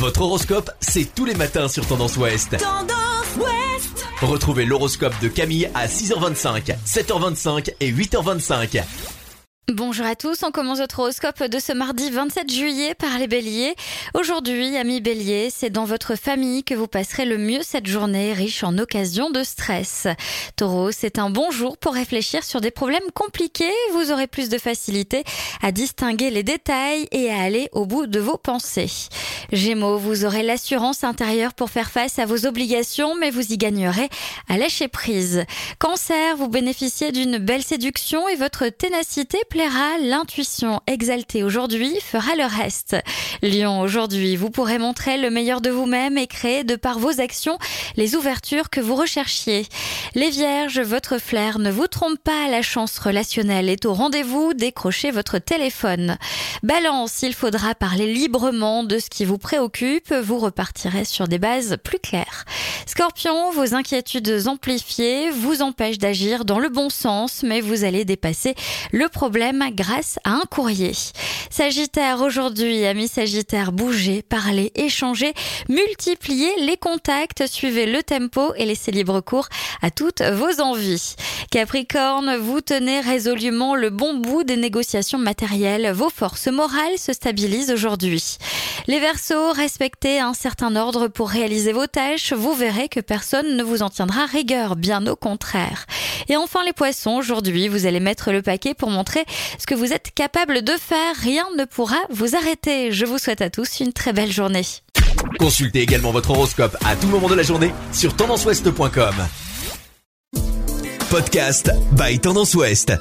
Votre horoscope, c'est tous les matins sur Tendance Ouest. Tendance Ouest Retrouvez l'horoscope de Camille à 6h25, 7h25 et 8h25. Bonjour à tous, on commence votre horoscope de ce mardi 27 juillet par les béliers. Aujourd'hui, amis béliers, c'est dans votre famille que vous passerez le mieux cette journée riche en occasions de stress. Taureau, c'est un bon jour pour réfléchir sur des problèmes compliqués, vous aurez plus de facilité à distinguer les détails et à aller au bout de vos pensées. Gémeaux, vous aurez l'assurance intérieure pour faire face à vos obligations, mais vous y gagnerez à lâcher prise. Cancer, vous bénéficiez d'une belle séduction et votre ténacité plaira. L'intuition exaltée aujourd'hui fera le reste. Lion, aujourd'hui, vous pourrez montrer le meilleur de vous-même et créer de par vos actions les ouvertures que vous recherchiez. Les Vierges, votre flair ne vous trompe pas, la chance relationnelle est au rendez-vous, décrochez votre téléphone. Balance, il faudra parler librement de ce qui vous préoccupe, vous repartirez sur des bases plus claires. Scorpion, vos inquiétudes amplifiées vous empêchent d'agir dans le bon sens, mais vous allez dépasser le problème grâce à un courrier. Sagittaire, aujourd'hui, amis Bougez, parlez, échangez, multipliez les contacts, suivez le tempo et laissez libre cours à toutes vos envies. Capricorne, vous tenez résolument le bon bout des négociations matérielles. Vos forces morales se stabilisent aujourd'hui. Les Verseaux, respectez un certain ordre pour réaliser vos tâches. Vous verrez que personne ne vous en tiendra rigueur, bien au contraire. Et enfin les Poissons, aujourd'hui, vous allez mettre le paquet pour montrer ce que vous êtes capable de faire. Rien ne pourra vous arrêter. Je vous souhaite à tous une très belle journée. Consultez également votre horoscope à tout moment de la journée sur tendanceouest.com. Podcast by Tendance Ouest.